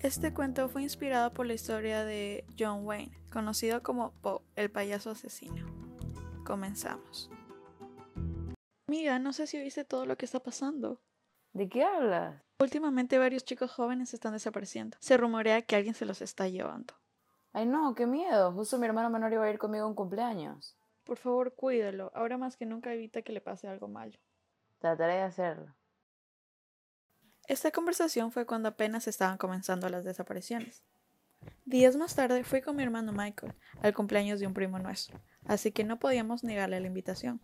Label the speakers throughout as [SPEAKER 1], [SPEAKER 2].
[SPEAKER 1] Este cuento fue inspirado por la historia de John Wayne, conocido como Poe, el payaso asesino. Comenzamos. Amiga, no sé si viste todo lo que está pasando.
[SPEAKER 2] ¿De qué hablas?
[SPEAKER 1] Últimamente varios chicos jóvenes están desapareciendo. Se rumorea que alguien se los está llevando.
[SPEAKER 2] Ay no, qué miedo. Justo mi hermano menor iba a ir conmigo a un cumpleaños.
[SPEAKER 1] Por favor, cuídalo. Ahora más que nunca evita que le pase algo malo.
[SPEAKER 2] Trataré de hacerlo.
[SPEAKER 1] Esta conversación fue cuando apenas estaban comenzando las desapariciones. Días más tarde fui con mi hermano Michael al cumpleaños de un primo nuestro, así que no podíamos negarle la invitación.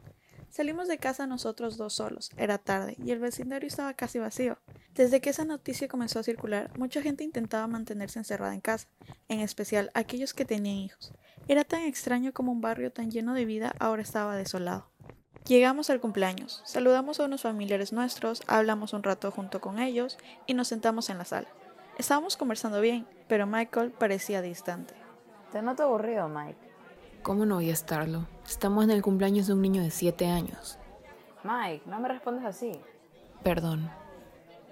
[SPEAKER 1] Salimos de casa nosotros dos solos, era tarde y el vecindario estaba casi vacío. Desde que esa noticia comenzó a circular, mucha gente intentaba mantenerse encerrada en casa, en especial aquellos que tenían hijos. Era tan extraño como un barrio tan lleno de vida ahora estaba desolado. Llegamos al cumpleaños, saludamos a unos familiares nuestros, hablamos un rato junto con ellos y nos sentamos en la sala. Estábamos conversando bien, pero Michael parecía distante.
[SPEAKER 2] Te noto aburrido, Mike.
[SPEAKER 3] ¿Cómo no voy a estarlo? Estamos en el cumpleaños de un niño de 7 años.
[SPEAKER 2] Mike, no me respondes así.
[SPEAKER 3] Perdón.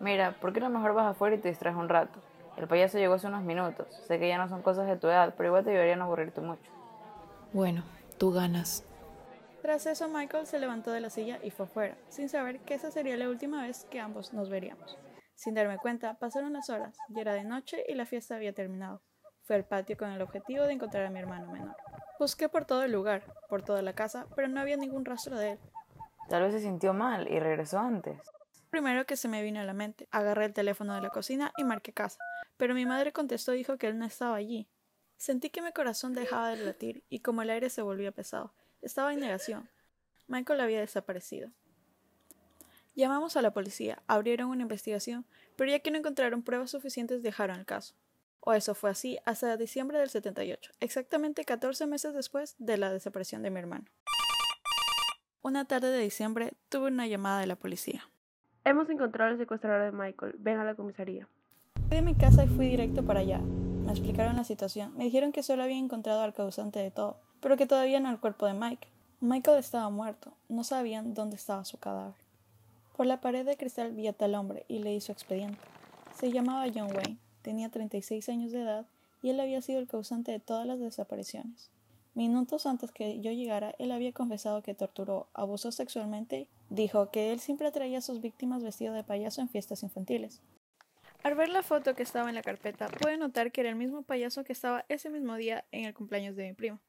[SPEAKER 2] Mira, ¿por qué no mejor vas afuera y te distraes un rato? El payaso llegó hace unos minutos. Sé que ya no son cosas de tu edad, pero igual te no aburrirte mucho.
[SPEAKER 3] Bueno, tú ganas.
[SPEAKER 1] Tras eso, Michael se levantó de la silla y fue fuera, sin saber que esa sería la última vez que ambos nos veríamos. Sin darme cuenta, pasaron las horas, ya era de noche y la fiesta había terminado. Fui al patio con el objetivo de encontrar a mi hermano menor. Busqué por todo el lugar, por toda la casa, pero no había ningún rastro de él.
[SPEAKER 2] Tal vez se sintió mal y regresó antes.
[SPEAKER 1] Primero que se me vino a la mente, agarré el teléfono de la cocina y marqué casa, pero mi madre contestó y dijo que él no estaba allí. Sentí que mi corazón dejaba de latir y como el aire se volvía pesado, estaba en negación. Michael había desaparecido. Llamamos a la policía, abrieron una investigación, pero ya que no encontraron pruebas suficientes dejaron el caso. O eso fue así hasta diciembre del 78, exactamente 14 meses después de la desaparición de mi hermano. Una tarde de diciembre tuve una llamada de la policía.
[SPEAKER 4] Hemos encontrado al secuestrador de Michael. Ven a la comisaría.
[SPEAKER 1] Fui de mi casa y fui directo para allá. Me explicaron la situación. Me dijeron que solo había encontrado al causante de todo, pero que todavía no el cuerpo de Mike. Michael estaba muerto. No sabían dónde estaba su cadáver. Por la pared de cristal vi a tal hombre y leí su expediente. Se llamaba John Wayne tenía 36 años de edad y él había sido el causante de todas las desapariciones. Minutos antes que yo llegara, él había confesado que torturó, abusó sexualmente, dijo que él siempre atraía a sus víctimas vestido de payaso en fiestas infantiles. Al ver la foto que estaba en la carpeta, pude notar que era el mismo payaso que estaba ese mismo día en el cumpleaños de mi primo.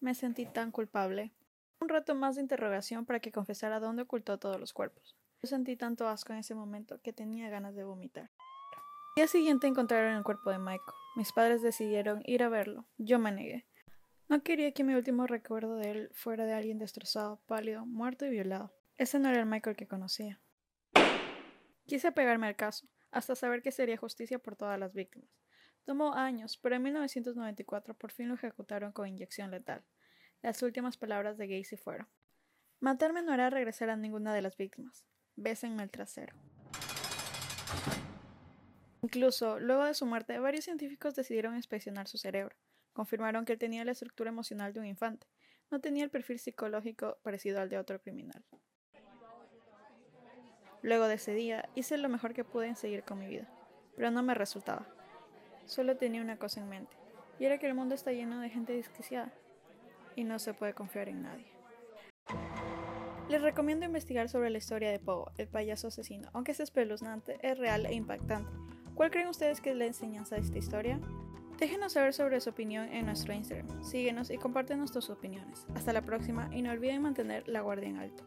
[SPEAKER 1] Me sentí tan culpable. Un rato más de interrogación para que confesara dónde ocultó todos los cuerpos. Yo sentí tanto asco en ese momento que tenía ganas de vomitar. El día siguiente encontraron el cuerpo de Michael. Mis padres decidieron ir a verlo. Yo me negué. No quería que mi último recuerdo de él fuera de alguien destrozado, pálido, muerto y violado. Ese no era el Michael que conocía. Quise pegarme al caso, hasta saber que sería justicia por todas las víctimas. Tomó años, pero en 1994 por fin lo ejecutaron con inyección letal. Las últimas palabras de Gacy fueron: Matarme no hará regresar a ninguna de las víctimas. Bésenme el trasero. Incluso, luego de su muerte, varios científicos decidieron inspeccionar su cerebro. Confirmaron que él tenía la estructura emocional de un infante. No tenía el perfil psicológico parecido al de otro criminal. Luego de ese día, hice lo mejor que pude en seguir con mi vida, pero no me resultaba. Solo tenía una cosa en mente, y era que el mundo está lleno de gente desquiciada, y no se puede confiar en nadie. Les recomiendo investigar sobre la historia de Poe, el payaso asesino, aunque es espeluznante, es real e impactante. ¿Cuál creen ustedes que es la enseñanza de esta historia? Déjenos saber sobre su opinión en nuestro Instagram. Síguenos y compártenos tus opiniones. Hasta la próxima y no olviden mantener la guardia en alto.